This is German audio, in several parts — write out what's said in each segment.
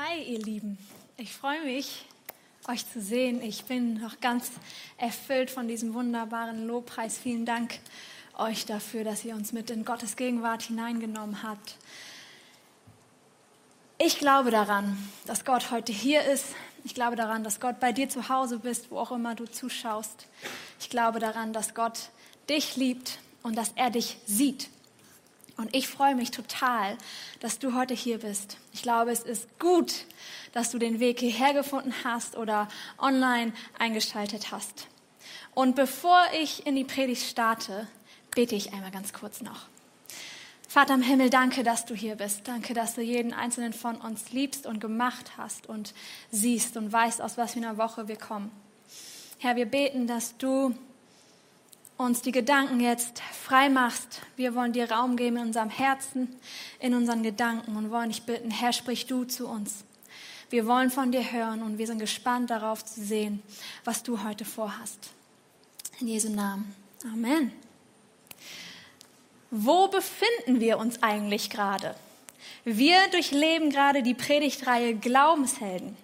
Hi, ihr Lieben. Ich freue mich, euch zu sehen. Ich bin noch ganz erfüllt von diesem wunderbaren Lobpreis. Vielen Dank euch dafür, dass ihr uns mit in Gottes Gegenwart hineingenommen habt. Ich glaube daran, dass Gott heute hier ist. Ich glaube daran, dass Gott bei dir zu Hause bist, wo auch immer du zuschaust. Ich glaube daran, dass Gott dich liebt und dass er dich sieht. Und ich freue mich total, dass du heute hier bist. Ich glaube, es ist gut, dass du den Weg hierher gefunden hast oder online eingeschaltet hast. Und bevor ich in die Predigt starte, bete ich einmal ganz kurz noch. Vater im Himmel, danke, dass du hier bist. Danke, dass du jeden einzelnen von uns liebst und gemacht hast und siehst und weißt, aus was für einer Woche wir kommen. Herr, wir beten, dass du uns die Gedanken jetzt frei machst. Wir wollen dir Raum geben in unserem Herzen, in unseren Gedanken und wollen dich bitten, Herr, sprich du zu uns. Wir wollen von dir hören und wir sind gespannt darauf zu sehen, was du heute vorhast. In Jesu Namen. Amen. Wo befinden wir uns eigentlich gerade? Wir durchleben gerade die Predigtreihe Glaubenshelden.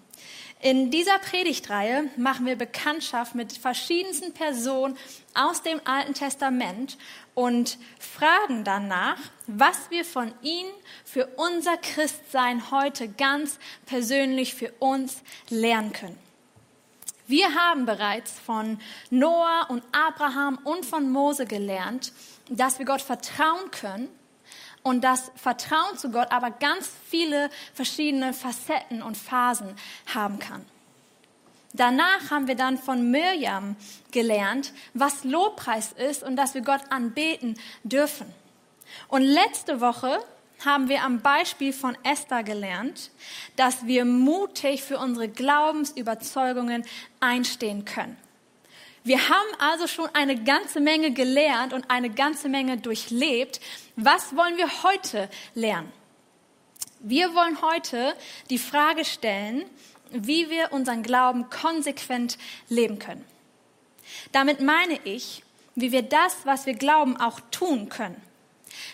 In dieser Predigtreihe machen wir Bekanntschaft mit verschiedensten Personen aus dem Alten Testament und fragen danach, was wir von ihnen für unser Christsein heute ganz persönlich für uns lernen können. Wir haben bereits von Noah und Abraham und von Mose gelernt, dass wir Gott vertrauen können und das Vertrauen zu Gott aber ganz viele verschiedene Facetten und Phasen haben kann. Danach haben wir dann von Mirjam gelernt, was Lobpreis ist und dass wir Gott anbeten dürfen. Und letzte Woche haben wir am Beispiel von Esther gelernt, dass wir mutig für unsere Glaubensüberzeugungen einstehen können. Wir haben also schon eine ganze Menge gelernt und eine ganze Menge durchlebt. Was wollen wir heute lernen? Wir wollen heute die Frage stellen, wie wir unseren Glauben konsequent leben können. Damit meine ich, wie wir das, was wir glauben, auch tun können.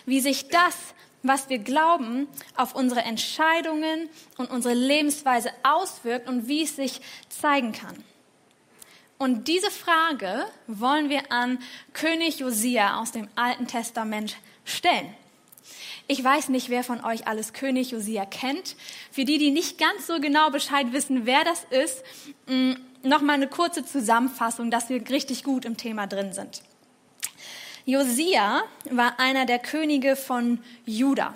Wie sich das, was wir glauben, auf unsere Entscheidungen und unsere Lebensweise auswirkt und wie es sich zeigen kann. Und diese Frage wollen wir an König Josia aus dem Alten Testament stellen. Ich weiß nicht, wer von euch alles König Josia kennt. Für die, die nicht ganz so genau Bescheid wissen, wer das ist, mm, noch mal eine kurze Zusammenfassung, dass wir richtig gut im Thema drin sind. Josia war einer der Könige von Juda.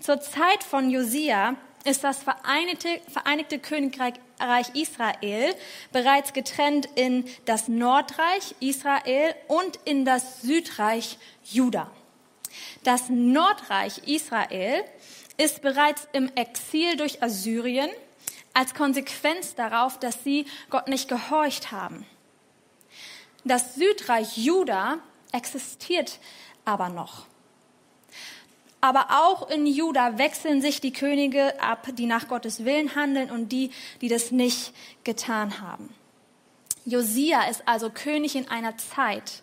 Zur Zeit von Josia ist das Vereinigte, Vereinigte Königreich Israel bereits getrennt in das Nordreich Israel und in das Südreich Juda. Das Nordreich Israel ist bereits im Exil durch Assyrien als Konsequenz darauf, dass sie Gott nicht gehorcht haben. Das Südreich Juda existiert aber noch. Aber auch in Juda wechseln sich die Könige ab, die nach Gottes Willen handeln und die, die das nicht getan haben. Josia ist also König in einer Zeit,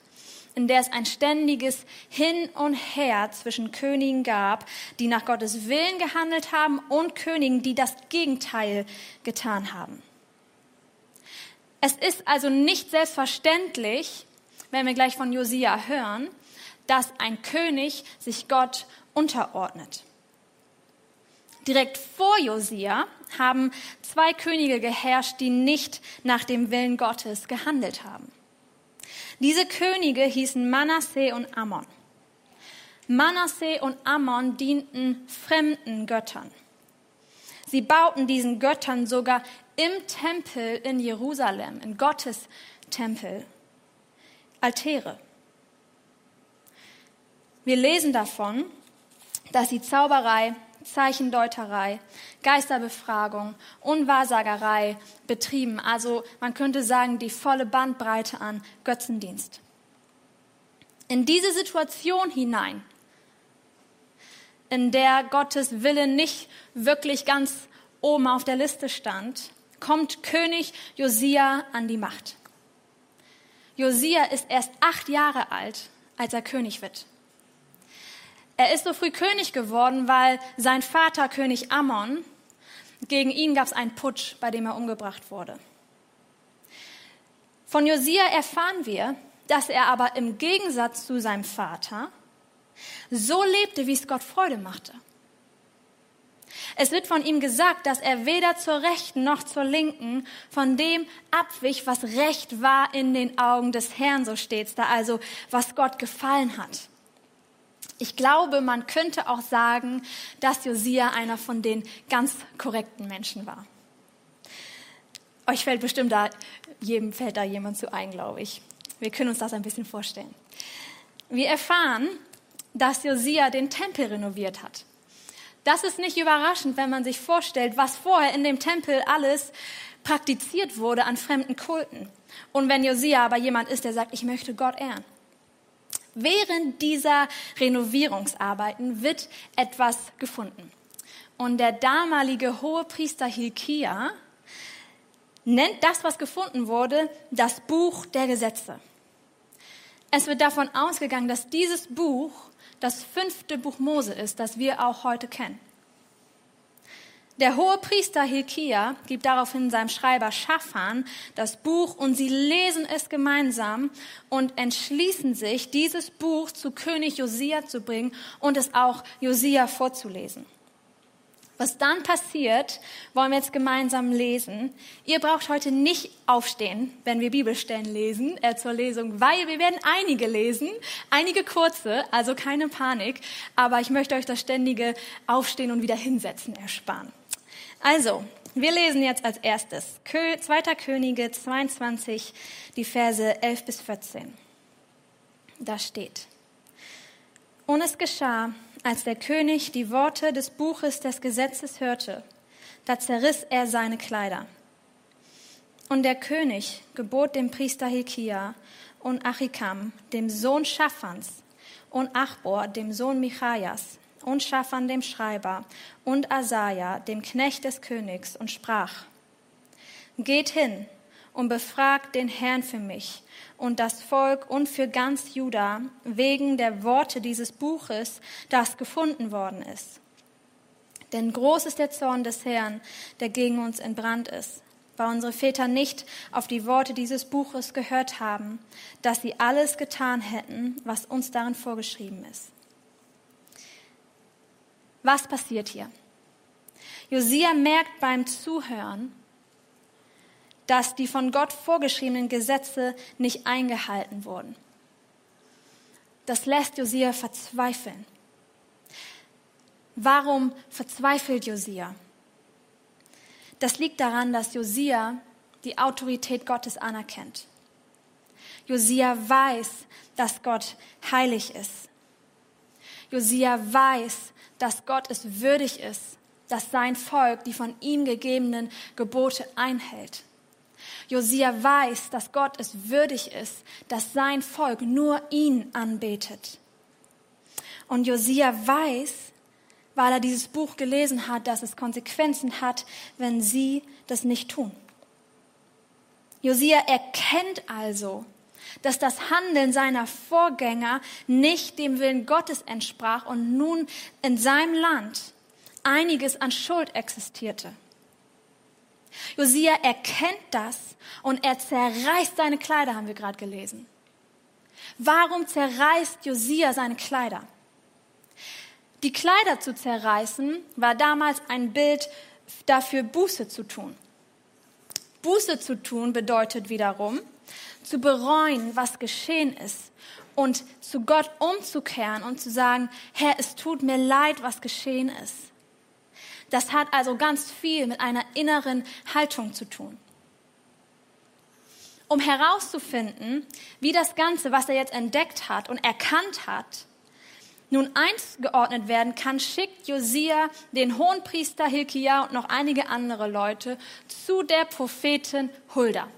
in der es ein ständiges Hin und Her zwischen Königen gab, die nach Gottes Willen gehandelt haben und Königen, die das Gegenteil getan haben. Es ist also nicht selbstverständlich, wenn wir gleich von Josia hören, dass ein König sich Gott unterordnet. Direkt vor Josia haben zwei Könige geherrscht, die nicht nach dem Willen Gottes gehandelt haben. Diese Könige hießen Manasseh und Ammon. Manasseh und Ammon dienten fremden Göttern. Sie bauten diesen Göttern sogar im Tempel in Jerusalem, in Gottes Tempel, Altäre. Wir lesen davon, dass sie Zauberei, Zeichendeuterei, Geisterbefragung und Wahrsagerei betrieben. Also man könnte sagen, die volle Bandbreite an Götzendienst. In diese Situation hinein, in der Gottes Wille nicht wirklich ganz oben auf der Liste stand, kommt König Josia an die Macht. Josia ist erst acht Jahre alt, als er König wird. Er ist so früh König geworden, weil sein Vater König Ammon Gegen ihn gab es einen Putsch, bei dem er umgebracht wurde. Von Josia erfahren wir, dass er aber im Gegensatz zu seinem Vater so lebte, wie es Gott Freude machte. Es wird von ihm gesagt, dass er weder zur Rechten noch zur Linken von dem abwich, was recht war in den Augen des Herrn, so steht's da, also was Gott gefallen hat. Ich glaube, man könnte auch sagen, dass Josia einer von den ganz korrekten Menschen war. Euch fällt bestimmt da, jedem fällt da jemand zu ein, glaube ich. Wir können uns das ein bisschen vorstellen. Wir erfahren, dass Josia den Tempel renoviert hat. Das ist nicht überraschend, wenn man sich vorstellt, was vorher in dem Tempel alles praktiziert wurde an fremden Kulten. Und wenn Josia aber jemand ist, der sagt, ich möchte Gott ehren. Während dieser Renovierungsarbeiten wird etwas gefunden. Und der damalige Hohepriester Hilkia nennt das, was gefunden wurde, das Buch der Gesetze. Es wird davon ausgegangen, dass dieses Buch das fünfte Buch Mose ist, das wir auch heute kennen. Der hohe Priester Hilkia gibt daraufhin seinem Schreiber Schafan das Buch und sie lesen es gemeinsam und entschließen sich, dieses Buch zu König Josia zu bringen und es auch Josia vorzulesen. Was dann passiert, wollen wir jetzt gemeinsam lesen. Ihr braucht heute nicht aufstehen, wenn wir Bibelstellen lesen äh, zur Lesung, weil wir werden einige lesen, einige kurze, also keine Panik. Aber ich möchte euch das ständige Aufstehen und wieder hinsetzen ersparen. Also, wir lesen jetzt als erstes 2. Könige 22, die Verse 11 bis 14. Da steht, und es geschah, als der König die Worte des Buches des Gesetzes hörte, da zerriss er seine Kleider. Und der König gebot dem Priester Hilkia und Achikam, dem Sohn Schaffans, und Achbor, dem Sohn Michajas, und Schaffan, dem Schreiber, und Asaja, dem Knecht des Königs, und sprach, Geht hin und befragt den Herrn für mich und das Volk und für ganz Juda wegen der Worte dieses Buches, das gefunden worden ist. Denn groß ist der Zorn des Herrn, der gegen uns entbrannt ist, weil unsere Väter nicht auf die Worte dieses Buches gehört haben, dass sie alles getan hätten, was uns darin vorgeschrieben ist. Was passiert hier? Josia merkt beim Zuhören, dass die von Gott vorgeschriebenen Gesetze nicht eingehalten wurden. Das lässt Josia verzweifeln. Warum verzweifelt Josia? Das liegt daran, dass Josia die Autorität Gottes anerkennt. Josia weiß, dass Gott heilig ist. Josia weiß, dass Gott es würdig ist, dass sein Volk die von ihm gegebenen Gebote einhält. Josia weiß, dass Gott es würdig ist, dass sein Volk nur ihn anbetet. Und Josia weiß, weil er dieses Buch gelesen hat, dass es Konsequenzen hat, wenn sie das nicht tun. Josia erkennt also, dass das Handeln seiner Vorgänger nicht dem Willen Gottes entsprach und nun in seinem Land einiges an Schuld existierte. Josia erkennt das und er zerreißt seine Kleider, haben wir gerade gelesen. Warum zerreißt Josia seine Kleider? Die Kleider zu zerreißen war damals ein Bild dafür, Buße zu tun. Buße zu tun bedeutet wiederum, zu bereuen, was geschehen ist und zu Gott umzukehren und zu sagen, Herr, es tut mir leid, was geschehen ist. Das hat also ganz viel mit einer inneren Haltung zu tun. Um herauszufinden, wie das Ganze, was er jetzt entdeckt hat und erkannt hat, nun eingeordnet werden kann, schickt Josia den Hohenpriester Hilkia und noch einige andere Leute zu der Prophetin Hulda.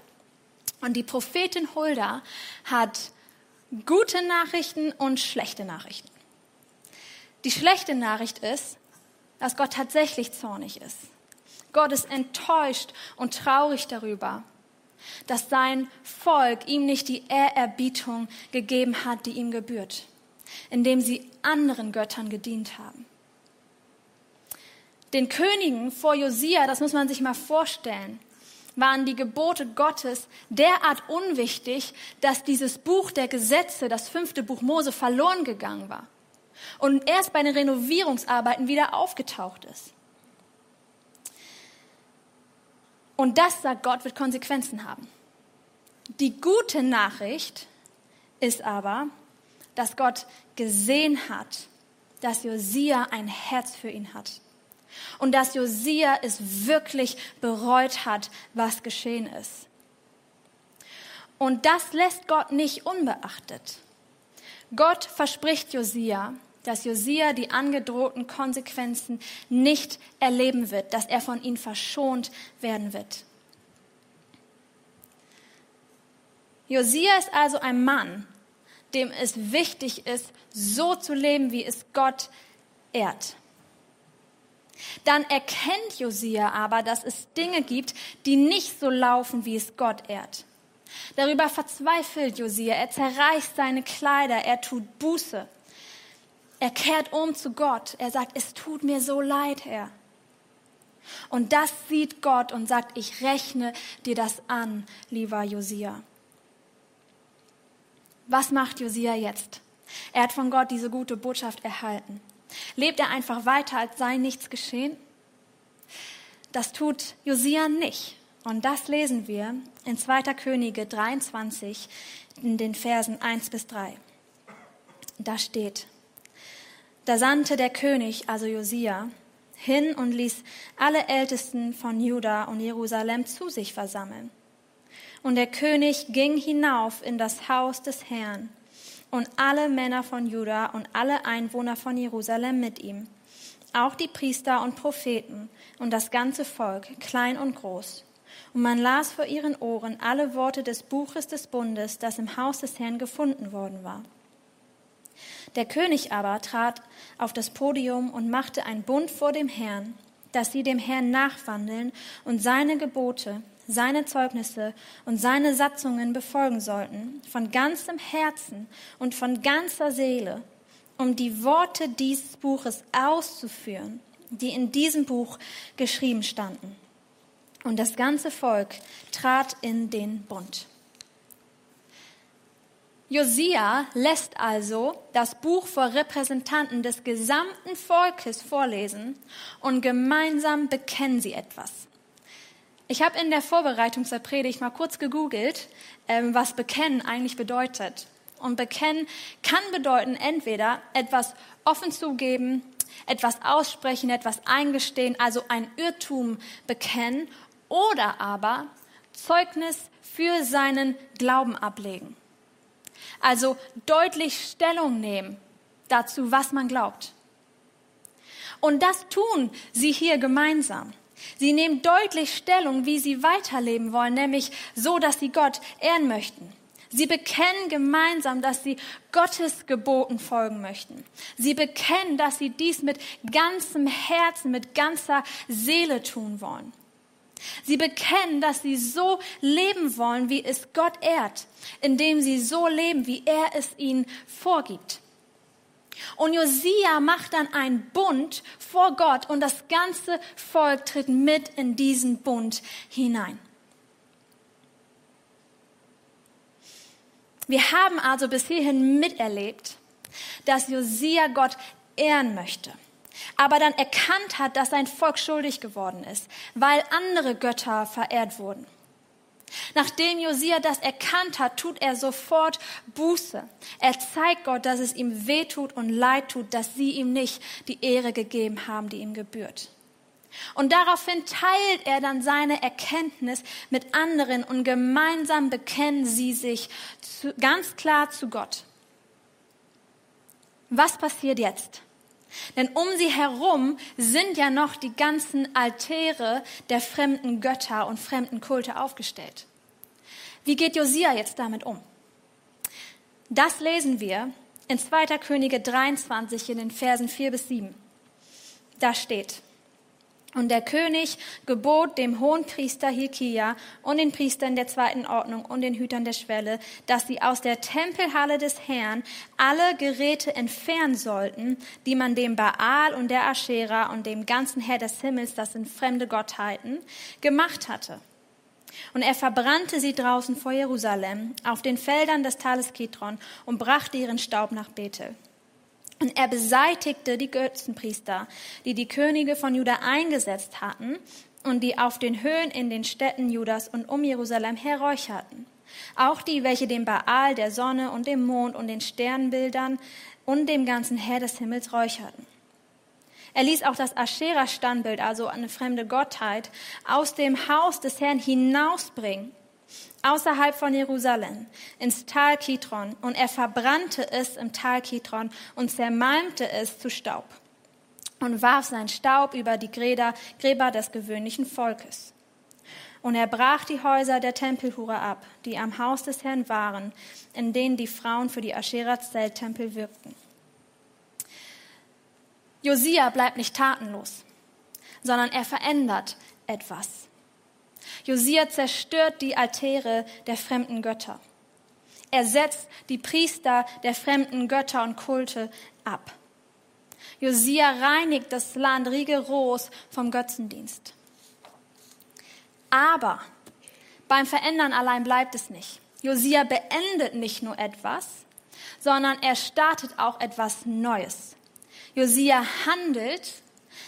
Und die Prophetin Hulda hat gute Nachrichten und schlechte Nachrichten. Die schlechte Nachricht ist, dass Gott tatsächlich zornig ist. Gott ist enttäuscht und traurig darüber, dass sein Volk ihm nicht die Ehrerbietung gegeben hat, die ihm gebührt, indem sie anderen Göttern gedient haben. Den Königen vor Josia, das muss man sich mal vorstellen, waren die Gebote Gottes derart unwichtig, dass dieses Buch der Gesetze, das fünfte Buch Mose, verloren gegangen war und erst bei den Renovierungsarbeiten wieder aufgetaucht ist. Und das, sagt Gott, wird Konsequenzen haben. Die gute Nachricht ist aber, dass Gott gesehen hat, dass Josia ein Herz für ihn hat. Und dass Josia es wirklich bereut hat, was geschehen ist. Und das lässt Gott nicht unbeachtet. Gott verspricht Josia, dass Josia die angedrohten Konsequenzen nicht erleben wird, dass er von ihnen verschont werden wird. Josia ist also ein Mann, dem es wichtig ist, so zu leben, wie es Gott ehrt. Dann erkennt Josia aber, dass es Dinge gibt, die nicht so laufen, wie es Gott ehrt. Darüber verzweifelt Josia, er zerreißt seine Kleider, er tut Buße. Er kehrt um zu Gott. Er sagt, es tut mir so leid, Herr. Und das sieht Gott und sagt, ich rechne dir das an, lieber Josia. Was macht Josia jetzt? Er hat von Gott diese gute Botschaft erhalten. Lebt er einfach weiter, als sei nichts geschehen? Das tut Josia nicht. Und das lesen wir in 2. Könige 23 in den Versen 1 bis 3. Da steht, da sandte der König, also Josia, hin und ließ alle Ältesten von Juda und Jerusalem zu sich versammeln. Und der König ging hinauf in das Haus des Herrn und alle Männer von Juda und alle Einwohner von Jerusalem mit ihm, auch die Priester und Propheten und das ganze Volk, klein und groß. Und man las vor ihren Ohren alle Worte des Buches des Bundes, das im Haus des Herrn gefunden worden war. Der König aber trat auf das Podium und machte ein Bund vor dem Herrn, dass sie dem Herrn nachwandeln und seine Gebote, seine Zeugnisse und seine Satzungen befolgen sollten, von ganzem Herzen und von ganzer Seele, um die Worte dieses Buches auszuführen, die in diesem Buch geschrieben standen. Und das ganze Volk trat in den Bund. Josia lässt also das Buch vor Repräsentanten des gesamten Volkes vorlesen und gemeinsam bekennen sie etwas. Ich habe in der Vorbereitung zur Predigt mal kurz gegoogelt, ähm, was bekennen eigentlich bedeutet. Und bekennen kann bedeuten entweder etwas offen zugeben, etwas aussprechen, etwas eingestehen, also ein Irrtum bekennen oder aber Zeugnis für seinen Glauben ablegen. Also deutlich Stellung nehmen dazu, was man glaubt. Und das tun sie hier gemeinsam. Sie nehmen deutlich Stellung, wie sie weiterleben wollen, nämlich so, dass sie Gott ehren möchten. Sie bekennen gemeinsam, dass sie Gottes Geboten folgen möchten. Sie bekennen, dass sie dies mit ganzem Herzen, mit ganzer Seele tun wollen. Sie bekennen, dass sie so leben wollen, wie es Gott ehrt, indem sie so leben, wie er es ihnen vorgibt. Und Josia macht dann einen Bund vor Gott und das ganze Volk tritt mit in diesen Bund hinein. Wir haben also bis hierhin miterlebt, dass Josia Gott ehren möchte, aber dann erkannt hat, dass sein Volk schuldig geworden ist, weil andere Götter verehrt wurden. Nachdem Josia das erkannt hat, tut er sofort Buße. Er zeigt Gott, dass es ihm weh tut und leid tut, dass sie ihm nicht die Ehre gegeben haben, die ihm gebührt. Und daraufhin teilt er dann seine Erkenntnis mit anderen und gemeinsam bekennen sie sich zu, ganz klar zu Gott. Was passiert jetzt? Denn um sie herum sind ja noch die ganzen Altäre der fremden Götter und fremden Kulte aufgestellt. Wie geht Josia jetzt damit um? Das lesen wir in 2. Könige 23 in den Versen 4 bis 7. Da steht, Und der König gebot dem Hohenpriester Hilkia und den Priestern der zweiten Ordnung und den Hütern der Schwelle, dass sie aus der Tempelhalle des Herrn alle Geräte entfernen sollten, die man dem Baal und der Aschera und dem ganzen Herr des Himmels, das sind fremde Gottheiten, gemacht hatte. Und er verbrannte sie draußen vor Jerusalem auf den Feldern des Tales Kidron und brachte ihren Staub nach Bethel. Und er beseitigte die Götzenpriester, die die Könige von Juda eingesetzt hatten und die auf den Höhen in den Städten Judas und um Jerusalem herräucherten. Auch die, welche dem Baal, der Sonne und dem Mond und den Sternbildern und dem ganzen Herr des Himmels räucherten. Er ließ auch das Aschera-Standbild, also eine fremde Gottheit, aus dem Haus des Herrn hinausbringen außerhalb von Jerusalem ins Tal Kidron und er verbrannte es im Tal Kidron und zermalmte es zu Staub und warf sein Staub über die Gräber, Gräber des gewöhnlichen Volkes. Und er brach die Häuser der Tempelhure ab, die am Haus des Herrn waren, in denen die Frauen für die Aschera-Zelttempel wirkten. Josia bleibt nicht tatenlos, sondern er verändert etwas. Josia zerstört die Altäre der fremden Götter. Er setzt die Priester der fremden Götter und Kulte ab. Josia reinigt das Land rigoros vom Götzendienst. Aber beim Verändern allein bleibt es nicht. Josia beendet nicht nur etwas, sondern er startet auch etwas Neues. Josia handelt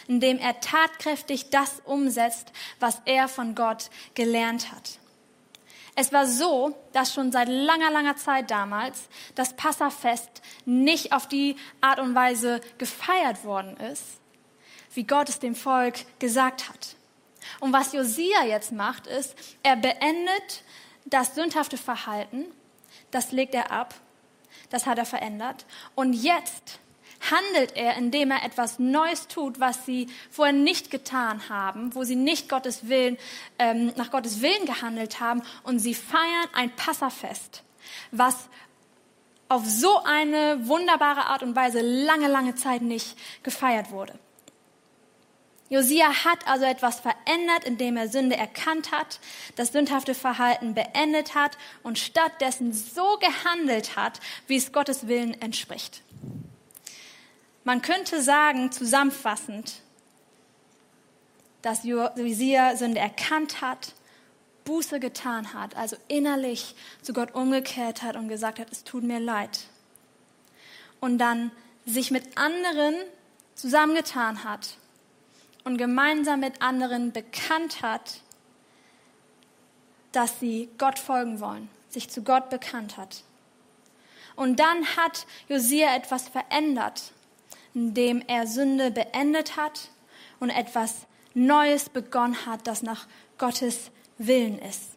indem er tatkräftig das umsetzt, was er von Gott gelernt hat. Es war so, dass schon seit langer, langer Zeit damals das Passafest nicht auf die Art und Weise gefeiert worden ist, wie Gott es dem Volk gesagt hat. Und was Josia jetzt macht, ist, er beendet das sündhafte Verhalten, das legt er ab, das hat er verändert. Und jetzt handelt er, indem er etwas Neues tut, was sie vorher nicht getan haben, wo sie nicht Gottes Willen, ähm, nach Gottes Willen gehandelt haben. Und sie feiern ein Passafest, was auf so eine wunderbare Art und Weise lange, lange Zeit nicht gefeiert wurde. Josia hat also etwas verändert, indem er Sünde erkannt hat, das sündhafte Verhalten beendet hat und stattdessen so gehandelt hat, wie es Gottes Willen entspricht. Man könnte sagen, zusammenfassend, dass Josia Sünde erkannt hat, Buße getan hat, also innerlich zu Gott umgekehrt hat und gesagt hat, es tut mir leid. Und dann sich mit anderen zusammengetan hat und gemeinsam mit anderen bekannt hat, dass sie Gott folgen wollen, sich zu Gott bekannt hat. Und dann hat Josia etwas verändert indem er Sünde beendet hat und etwas Neues begonnen hat, das nach Gottes Willen ist.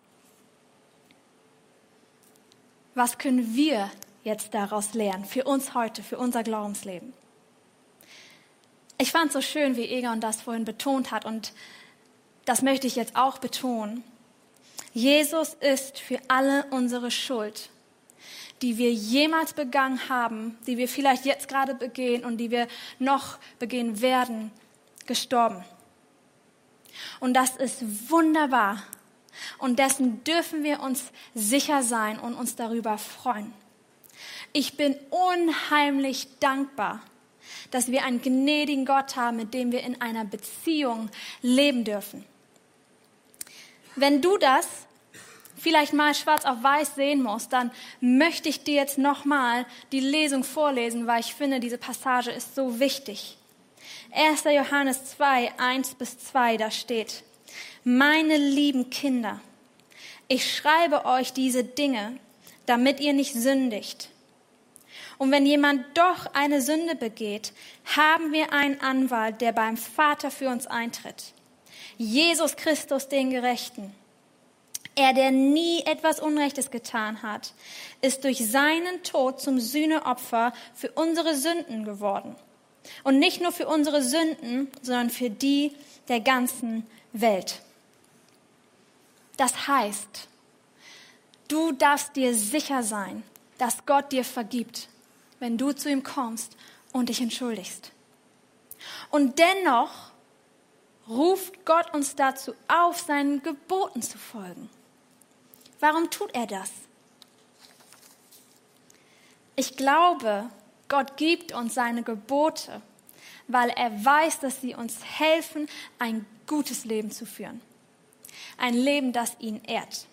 Was können wir jetzt daraus lernen für uns heute, für unser Glaubensleben? Ich fand es so schön, wie Egon das vorhin betont hat und das möchte ich jetzt auch betonen. Jesus ist für alle unsere Schuld die wir jemals begangen haben, die wir vielleicht jetzt gerade begehen und die wir noch begehen werden, gestorben. Und das ist wunderbar. Und dessen dürfen wir uns sicher sein und uns darüber freuen. Ich bin unheimlich dankbar, dass wir einen gnädigen Gott haben, mit dem wir in einer Beziehung leben dürfen. Wenn du das vielleicht mal schwarz auf weiß sehen muss, dann möchte ich dir jetzt nochmal die Lesung vorlesen, weil ich finde, diese Passage ist so wichtig. 1. Johannes 2, 1 bis 2, da steht, meine lieben Kinder, ich schreibe euch diese Dinge, damit ihr nicht sündigt. Und wenn jemand doch eine Sünde begeht, haben wir einen Anwalt, der beim Vater für uns eintritt. Jesus Christus, den Gerechten. Er, der nie etwas Unrechtes getan hat, ist durch seinen Tod zum Sühneopfer für unsere Sünden geworden. Und nicht nur für unsere Sünden, sondern für die der ganzen Welt. Das heißt, du darfst dir sicher sein, dass Gott dir vergibt, wenn du zu ihm kommst und dich entschuldigst. Und dennoch ruft Gott uns dazu auf, seinen Geboten zu folgen. Warum tut er das? Ich glaube, Gott gibt uns seine Gebote, weil er weiß, dass sie uns helfen, ein gutes Leben zu führen. Ein Leben, das ihn ehrt.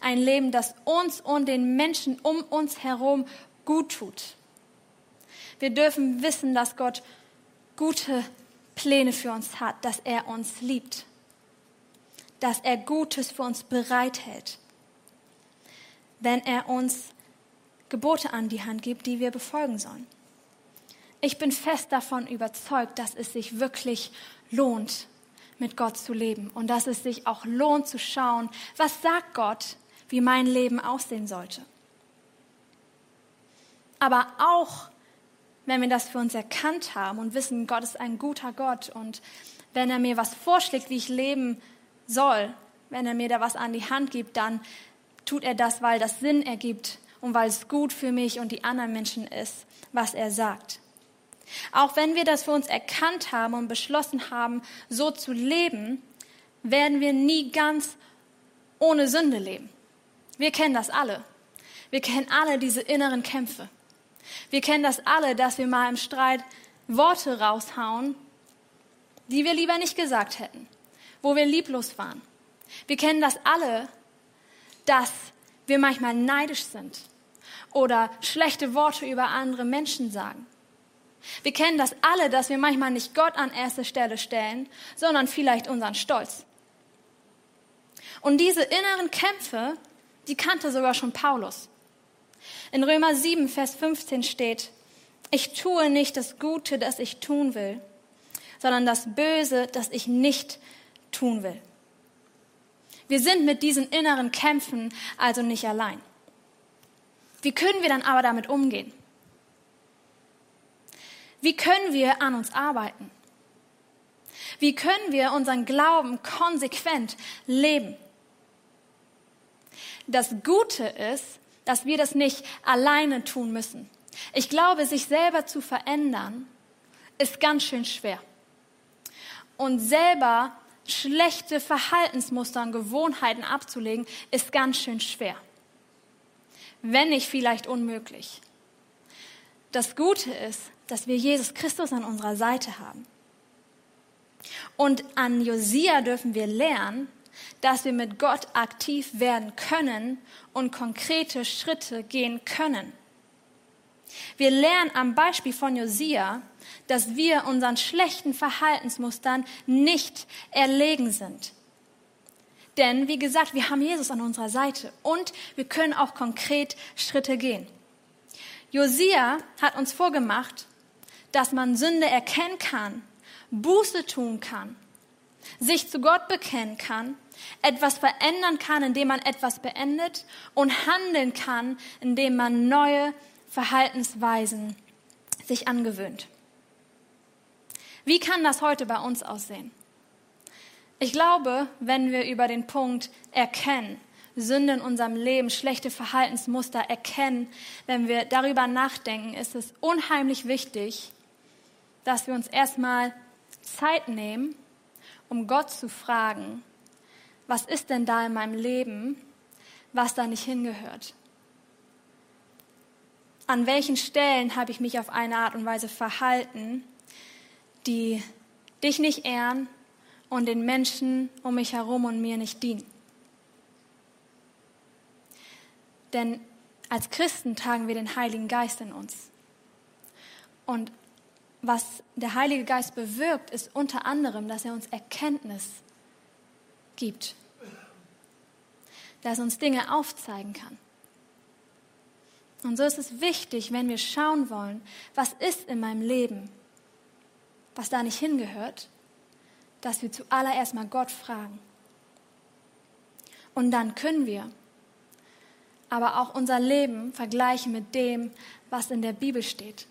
Ein Leben, das uns und den Menschen um uns herum gut tut. Wir dürfen wissen, dass Gott gute Pläne für uns hat, dass er uns liebt, dass er Gutes für uns bereithält, wenn er uns Gebote an die Hand gibt, die wir befolgen sollen. Ich bin fest davon überzeugt, dass es sich wirklich lohnt, mit Gott zu leben und dass es sich auch lohnt zu schauen, was sagt Gott, wie mein Leben aussehen sollte. Aber auch wenn wir das für uns erkannt haben und wissen, Gott ist ein guter Gott und wenn er mir was vorschlägt, wie ich leben soll, wenn er mir da was an die Hand gibt, dann tut er das, weil das Sinn ergibt und weil es gut für mich und die anderen Menschen ist, was er sagt. Auch wenn wir das für uns erkannt haben und beschlossen haben, so zu leben, werden wir nie ganz ohne Sünde leben. Wir kennen das alle. Wir kennen alle diese inneren Kämpfe. Wir kennen das alle, dass wir mal im Streit Worte raushauen, die wir lieber nicht gesagt hätten, wo wir lieblos waren. Wir kennen das alle, dass wir manchmal neidisch sind oder schlechte Worte über andere Menschen sagen. Wir kennen das alle, dass wir manchmal nicht Gott an erste Stelle stellen, sondern vielleicht unseren Stolz. Und diese inneren Kämpfe, die kannte sogar schon Paulus. In Römer 7, Vers 15 steht, ich tue nicht das Gute, das ich tun will, sondern das Böse, das ich nicht tun will. Wir sind mit diesen inneren Kämpfen also nicht allein. Wie können wir dann aber damit umgehen? Wie können wir an uns arbeiten? Wie können wir unseren Glauben konsequent leben? Das Gute ist, dass wir das nicht alleine tun müssen. Ich glaube, sich selber zu verändern, ist ganz schön schwer. Und selber schlechte Verhaltensmuster und Gewohnheiten abzulegen, ist ganz schön schwer. Wenn nicht vielleicht unmöglich. Das Gute ist, dass wir Jesus Christus an unserer Seite haben. Und an Josia dürfen wir lernen, dass wir mit Gott aktiv werden können und konkrete Schritte gehen können. Wir lernen am Beispiel von Josia, dass wir unseren schlechten Verhaltensmustern nicht erlegen sind. Denn, wie gesagt, wir haben Jesus an unserer Seite und wir können auch konkret Schritte gehen. Josia hat uns vorgemacht, dass man Sünde erkennen kann, Buße tun kann, sich zu Gott bekennen kann etwas verändern kann, indem man etwas beendet und handeln kann, indem man neue Verhaltensweisen sich angewöhnt. Wie kann das heute bei uns aussehen? Ich glaube, wenn wir über den Punkt erkennen, Sünde in unserem Leben, schlechte Verhaltensmuster erkennen, wenn wir darüber nachdenken, ist es unheimlich wichtig, dass wir uns erstmal Zeit nehmen, um Gott zu fragen, was ist denn da in meinem Leben, was da nicht hingehört? An welchen Stellen habe ich mich auf eine Art und Weise verhalten, die dich nicht ehren und den Menschen um mich herum und mir nicht dienen? Denn als Christen tragen wir den Heiligen Geist in uns. Und was der Heilige Geist bewirkt, ist unter anderem, dass er uns Erkenntnis gibt, dass uns Dinge aufzeigen kann. Und so ist es wichtig, wenn wir schauen wollen, was ist in meinem Leben, was da nicht hingehört, dass wir zuallererst mal Gott fragen. Und dann können wir aber auch unser Leben vergleichen mit dem, was in der Bibel steht.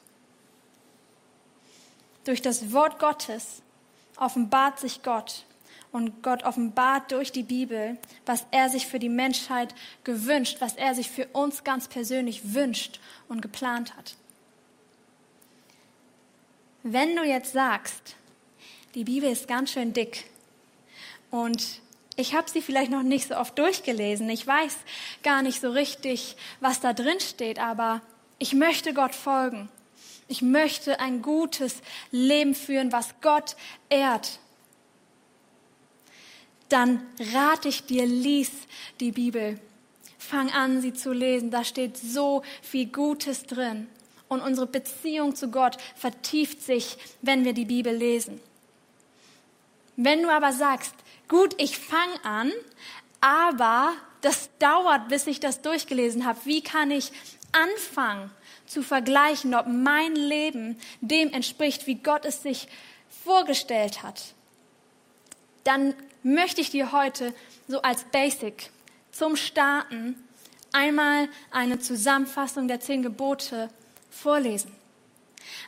Durch das Wort Gottes offenbart sich Gott und Gott offenbart durch die Bibel, was er sich für die Menschheit gewünscht, was er sich für uns ganz persönlich wünscht und geplant hat. Wenn du jetzt sagst, die Bibel ist ganz schön dick. Und ich habe sie vielleicht noch nicht so oft durchgelesen. Ich weiß gar nicht so richtig, was da drin steht, aber ich möchte Gott folgen. Ich möchte ein gutes Leben führen, was Gott ehrt. Dann rate ich dir, lies die Bibel. Fang an, sie zu lesen. Da steht so viel Gutes drin. Und unsere Beziehung zu Gott vertieft sich, wenn wir die Bibel lesen. Wenn du aber sagst, gut, ich fange an, aber das dauert, bis ich das durchgelesen habe, wie kann ich anfangen zu vergleichen, ob mein Leben dem entspricht, wie Gott es sich vorgestellt hat, dann möchte ich dir heute so als Basic zum Starten einmal eine Zusammenfassung der zehn Gebote vorlesen.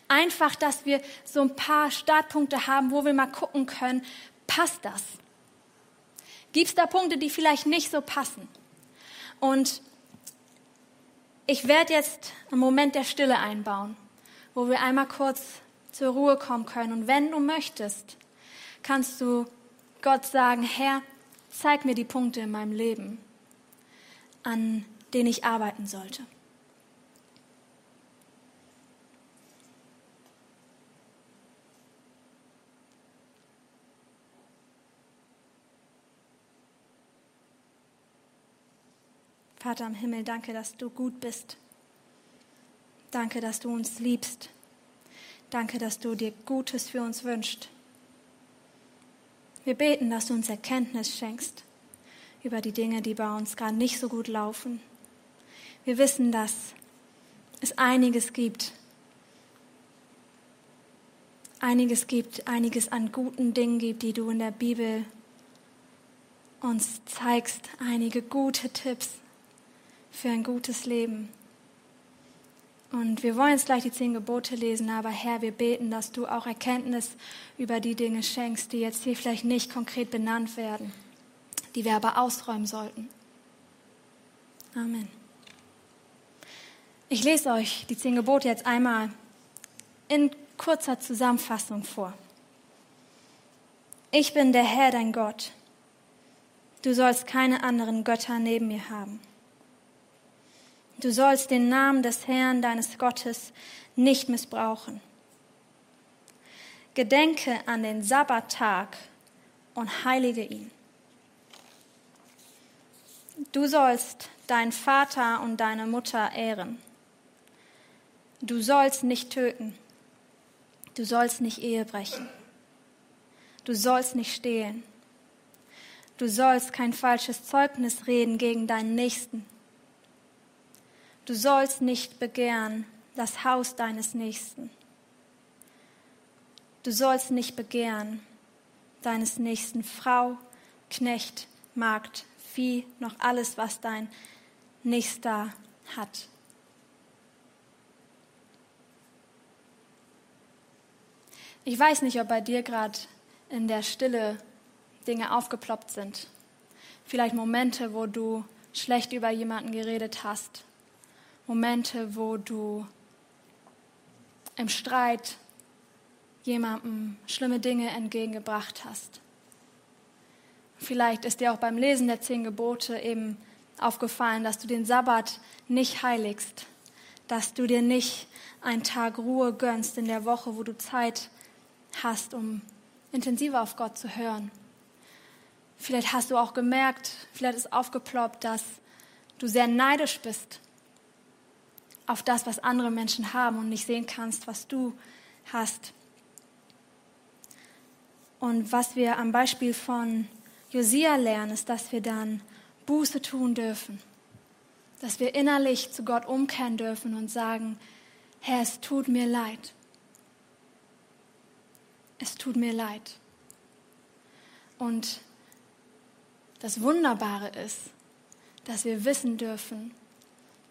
Einfach, dass wir so ein paar Startpunkte haben, wo wir mal gucken können, passt das? Gibt es da Punkte, die vielleicht nicht so passen? Und ich werde jetzt einen Moment der Stille einbauen, wo wir einmal kurz zur Ruhe kommen können. Und wenn du möchtest, kannst du Gott sagen, Herr, zeig mir die Punkte in meinem Leben, an denen ich arbeiten sollte. Vater im Himmel, danke, dass du gut bist. Danke, dass du uns liebst. Danke, dass du dir Gutes für uns wünschst. Wir beten, dass du uns Erkenntnis schenkst über die Dinge, die bei uns gerade nicht so gut laufen. Wir wissen, dass es einiges gibt, einiges gibt, einiges an guten Dingen gibt, die du in der Bibel uns zeigst, einige gute Tipps für ein gutes Leben. Und wir wollen jetzt gleich die zehn Gebote lesen, aber Herr, wir beten, dass du auch Erkenntnis über die Dinge schenkst, die jetzt hier vielleicht nicht konkret benannt werden, die wir aber ausräumen sollten. Amen. Ich lese euch die zehn Gebote jetzt einmal in kurzer Zusammenfassung vor. Ich bin der Herr, dein Gott. Du sollst keine anderen Götter neben mir haben. Du sollst den Namen des Herrn, deines Gottes, nicht missbrauchen. Gedenke an den Sabbattag und heilige ihn. Du sollst deinen Vater und deine Mutter ehren. Du sollst nicht töten. Du sollst nicht Ehe brechen. Du sollst nicht stehlen. Du sollst kein falsches Zeugnis reden gegen deinen Nächsten. Du sollst nicht begehren das Haus deines Nächsten. Du sollst nicht begehren deines Nächsten Frau, Knecht, Magd, Vieh, noch alles, was dein Nächster hat. Ich weiß nicht, ob bei dir gerade in der Stille Dinge aufgeploppt sind. Vielleicht Momente, wo du schlecht über jemanden geredet hast Momente, wo du im Streit jemandem schlimme Dinge entgegengebracht hast. Vielleicht ist dir auch beim Lesen der zehn Gebote eben aufgefallen, dass du den Sabbat nicht heiligst, dass du dir nicht einen Tag Ruhe gönnst in der Woche, wo du Zeit hast, um intensiver auf Gott zu hören. Vielleicht hast du auch gemerkt, vielleicht ist aufgeploppt, dass du sehr neidisch bist auf das, was andere Menschen haben und nicht sehen kannst, was du hast. Und was wir am Beispiel von Josia lernen, ist, dass wir dann Buße tun dürfen. Dass wir innerlich zu Gott umkehren dürfen und sagen, Herr, es tut mir leid. Es tut mir leid. Und das Wunderbare ist, dass wir wissen dürfen,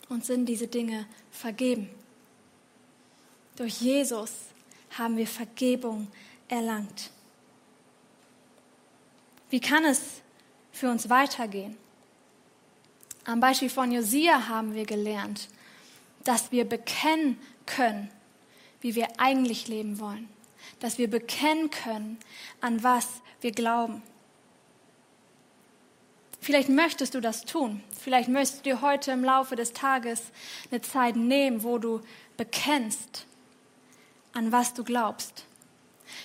uns sind diese Dinge vergeben. Durch Jesus haben wir Vergebung erlangt. Wie kann es für uns weitergehen? Am Beispiel von Josia haben wir gelernt, dass wir bekennen können, wie wir eigentlich leben wollen. dass wir bekennen können, an was wir glauben. Vielleicht möchtest du das tun. Vielleicht möchtest du dir heute im Laufe des Tages eine Zeit nehmen, wo du bekennst, an was du glaubst.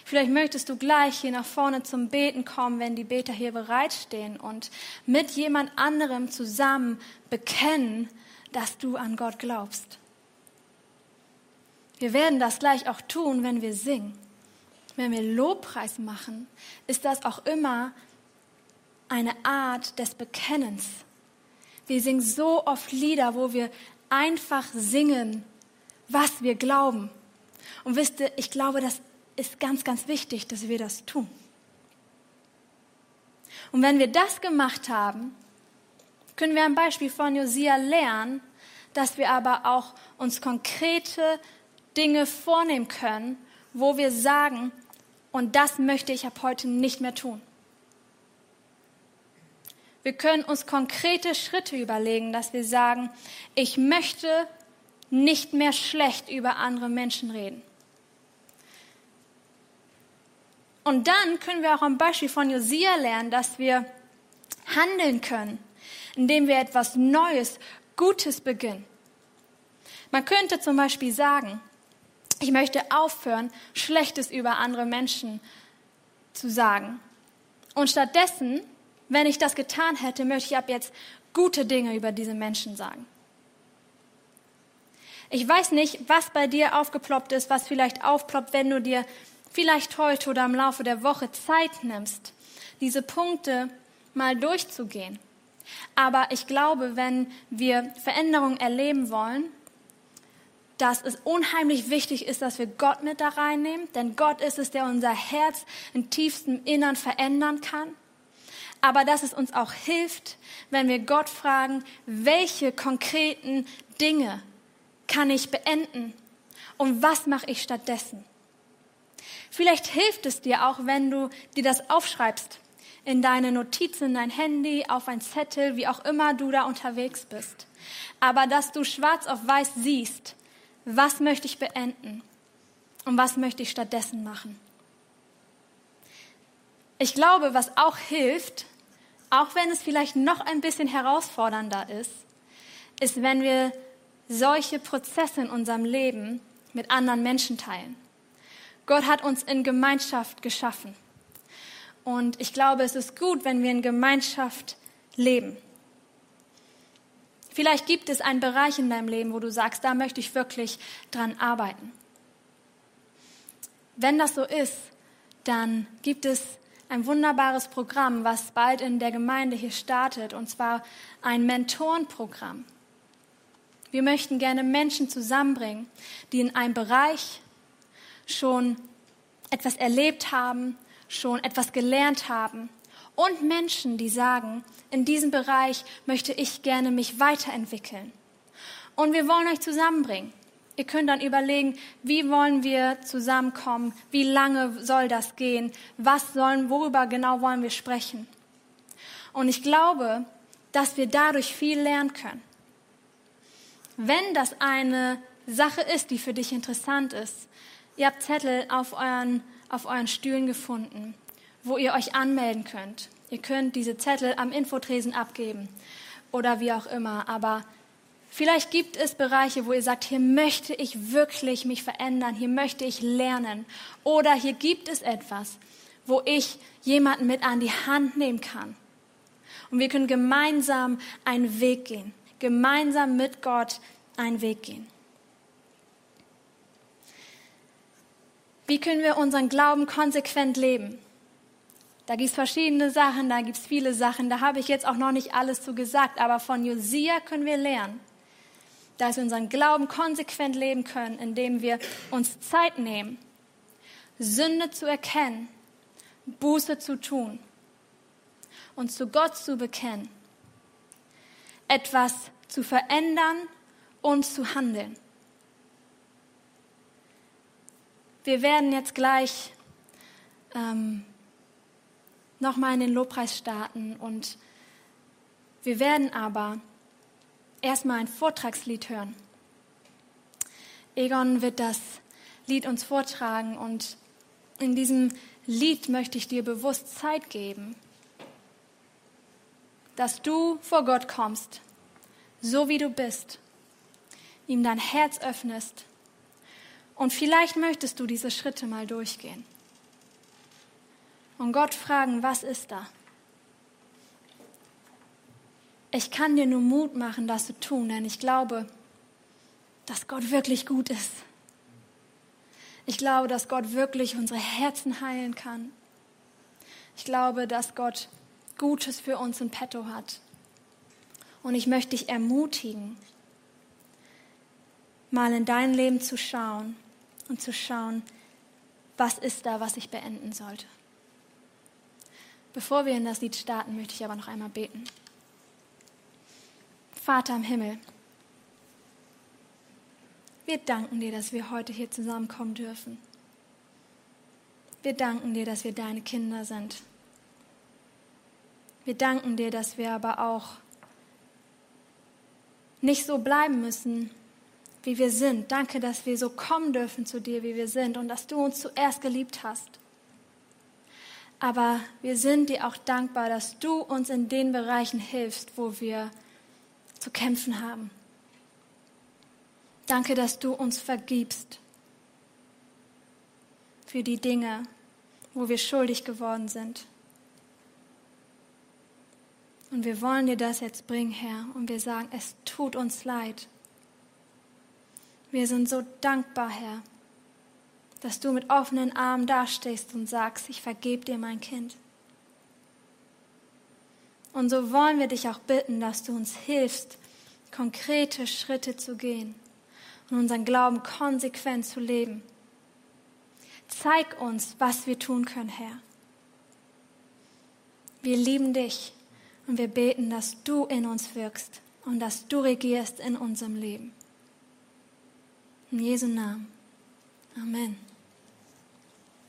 Vielleicht möchtest du gleich hier nach vorne zum Beten kommen, wenn die Beter hier bereitstehen und mit jemand anderem zusammen bekennen, dass du an Gott glaubst. Wir werden das gleich auch tun, wenn wir singen. Wenn wir Lobpreis machen, ist das auch immer eine Art des Bekennens. Wir singen so oft Lieder, wo wir einfach singen, was wir glauben. Und wisst ihr, ich glaube, das ist ganz, ganz wichtig, dass wir das tun. Und wenn wir das gemacht haben, können wir am Beispiel von Josia lernen, dass wir aber auch uns konkrete Dinge vornehmen können, wo wir sagen, und das möchte ich ab heute nicht mehr tun. Wir können uns konkrete Schritte überlegen, dass wir sagen, ich möchte nicht mehr schlecht über andere Menschen reden. Und dann können wir auch am Beispiel von Josia lernen, dass wir handeln können, indem wir etwas Neues, Gutes beginnen. Man könnte zum Beispiel sagen, ich möchte aufhören, Schlechtes über andere Menschen zu sagen. Und stattdessen, wenn ich das getan hätte, möchte ich ab jetzt gute Dinge über diese Menschen sagen. Ich weiß nicht, was bei dir aufgeploppt ist, was vielleicht aufploppt, wenn du dir vielleicht heute oder im Laufe der Woche Zeit nimmst, diese Punkte mal durchzugehen. Aber ich glaube, wenn wir Veränderungen erleben wollen, dass es unheimlich wichtig ist, dass wir Gott mit da reinnehmen, denn Gott ist es, der unser Herz im tiefsten Innern verändern kann. Aber dass es uns auch hilft, wenn wir Gott fragen, welche konkreten Dinge kann ich beenden und was mache ich stattdessen? Vielleicht hilft es dir auch, wenn du dir das aufschreibst in deine Notizen, in dein Handy, auf ein Zettel, wie auch immer du da unterwegs bist. Aber dass du schwarz auf weiß siehst, was möchte ich beenden und was möchte ich stattdessen machen. Ich glaube, was auch hilft, auch wenn es vielleicht noch ein bisschen herausfordernder ist, ist, wenn wir solche Prozesse in unserem Leben mit anderen Menschen teilen. Gott hat uns in Gemeinschaft geschaffen. Und ich glaube, es ist gut, wenn wir in Gemeinschaft leben. Vielleicht gibt es einen Bereich in deinem Leben, wo du sagst, da möchte ich wirklich dran arbeiten. Wenn das so ist, dann gibt es ein wunderbares Programm, was bald in der Gemeinde hier startet, und zwar ein Mentorenprogramm. Wir möchten gerne Menschen zusammenbringen, die in einem Bereich schon etwas erlebt haben, schon etwas gelernt haben und Menschen, die sagen, in diesem Bereich möchte ich gerne mich weiterentwickeln. Und wir wollen euch zusammenbringen. Ihr könnt dann überlegen, wie wollen wir zusammenkommen? Wie lange soll das gehen? Was sollen, worüber genau wollen wir sprechen? Und ich glaube, dass wir dadurch viel lernen können. Wenn das eine Sache ist, die für dich interessant ist, Ihr habt Zettel auf euren, auf euren Stühlen gefunden, wo ihr euch anmelden könnt. Ihr könnt diese Zettel am Infotresen abgeben oder wie auch immer. Aber vielleicht gibt es Bereiche, wo ihr sagt, hier möchte ich wirklich mich verändern, hier möchte ich lernen. Oder hier gibt es etwas, wo ich jemanden mit an die Hand nehmen kann. Und wir können gemeinsam einen Weg gehen, gemeinsam mit Gott einen Weg gehen. Wie können wir unseren Glauben konsequent leben? Da gibt es verschiedene Sachen, da gibt es viele Sachen, da habe ich jetzt auch noch nicht alles zu gesagt, aber von Josia können wir lernen, dass wir unseren Glauben konsequent leben können, indem wir uns Zeit nehmen, Sünde zu erkennen, Buße zu tun und zu Gott zu bekennen, etwas zu verändern und zu handeln. Wir werden jetzt gleich ähm, nochmal in den Lobpreis starten und wir werden aber erstmal ein Vortragslied hören. Egon wird das Lied uns vortragen und in diesem Lied möchte ich dir bewusst Zeit geben, dass du vor Gott kommst, so wie du bist, ihm dein Herz öffnest und vielleicht möchtest du diese Schritte mal durchgehen und Gott fragen, was ist da? Ich kann dir nur Mut machen, das zu tun, denn ich glaube, dass Gott wirklich gut ist. Ich glaube, dass Gott wirklich unsere Herzen heilen kann. Ich glaube, dass Gott Gutes für uns in petto hat. Und ich möchte dich ermutigen, mal in dein Leben zu schauen und zu schauen, was ist da, was ich beenden sollte. Bevor wir in das Lied starten, möchte ich aber noch einmal beten. Vater im Himmel, wir danken dir, dass wir heute hier zusammenkommen dürfen. Wir danken dir, dass wir deine Kinder sind. Wir danken dir, dass wir aber auch nicht so bleiben müssen, wie wir sind. Danke, dass wir so kommen dürfen zu dir, wie wir sind und dass du uns zuerst geliebt hast. Aber wir sind dir auch dankbar, dass du uns in den Bereichen hilfst, wo wir zu kämpfen haben. Danke, dass du uns vergibst für die Dinge, wo wir schuldig geworden sind. Und wir wollen dir das jetzt bringen, Herr, und wir sagen, es tut uns leid. Wir sind so dankbar, Herr, dass du mit offenen Armen dastehst und sagst, ich vergebe dir, mein Kind. Und so wollen wir dich auch bitten, dass du uns hilfst, konkrete Schritte zu gehen und unseren Glauben konsequent zu leben. Zeig uns, was wir tun können, Herr. Wir lieben dich und wir beten, dass du in uns wirkst und dass du regierst in unserem Leben. In Jesu Namen. Amen.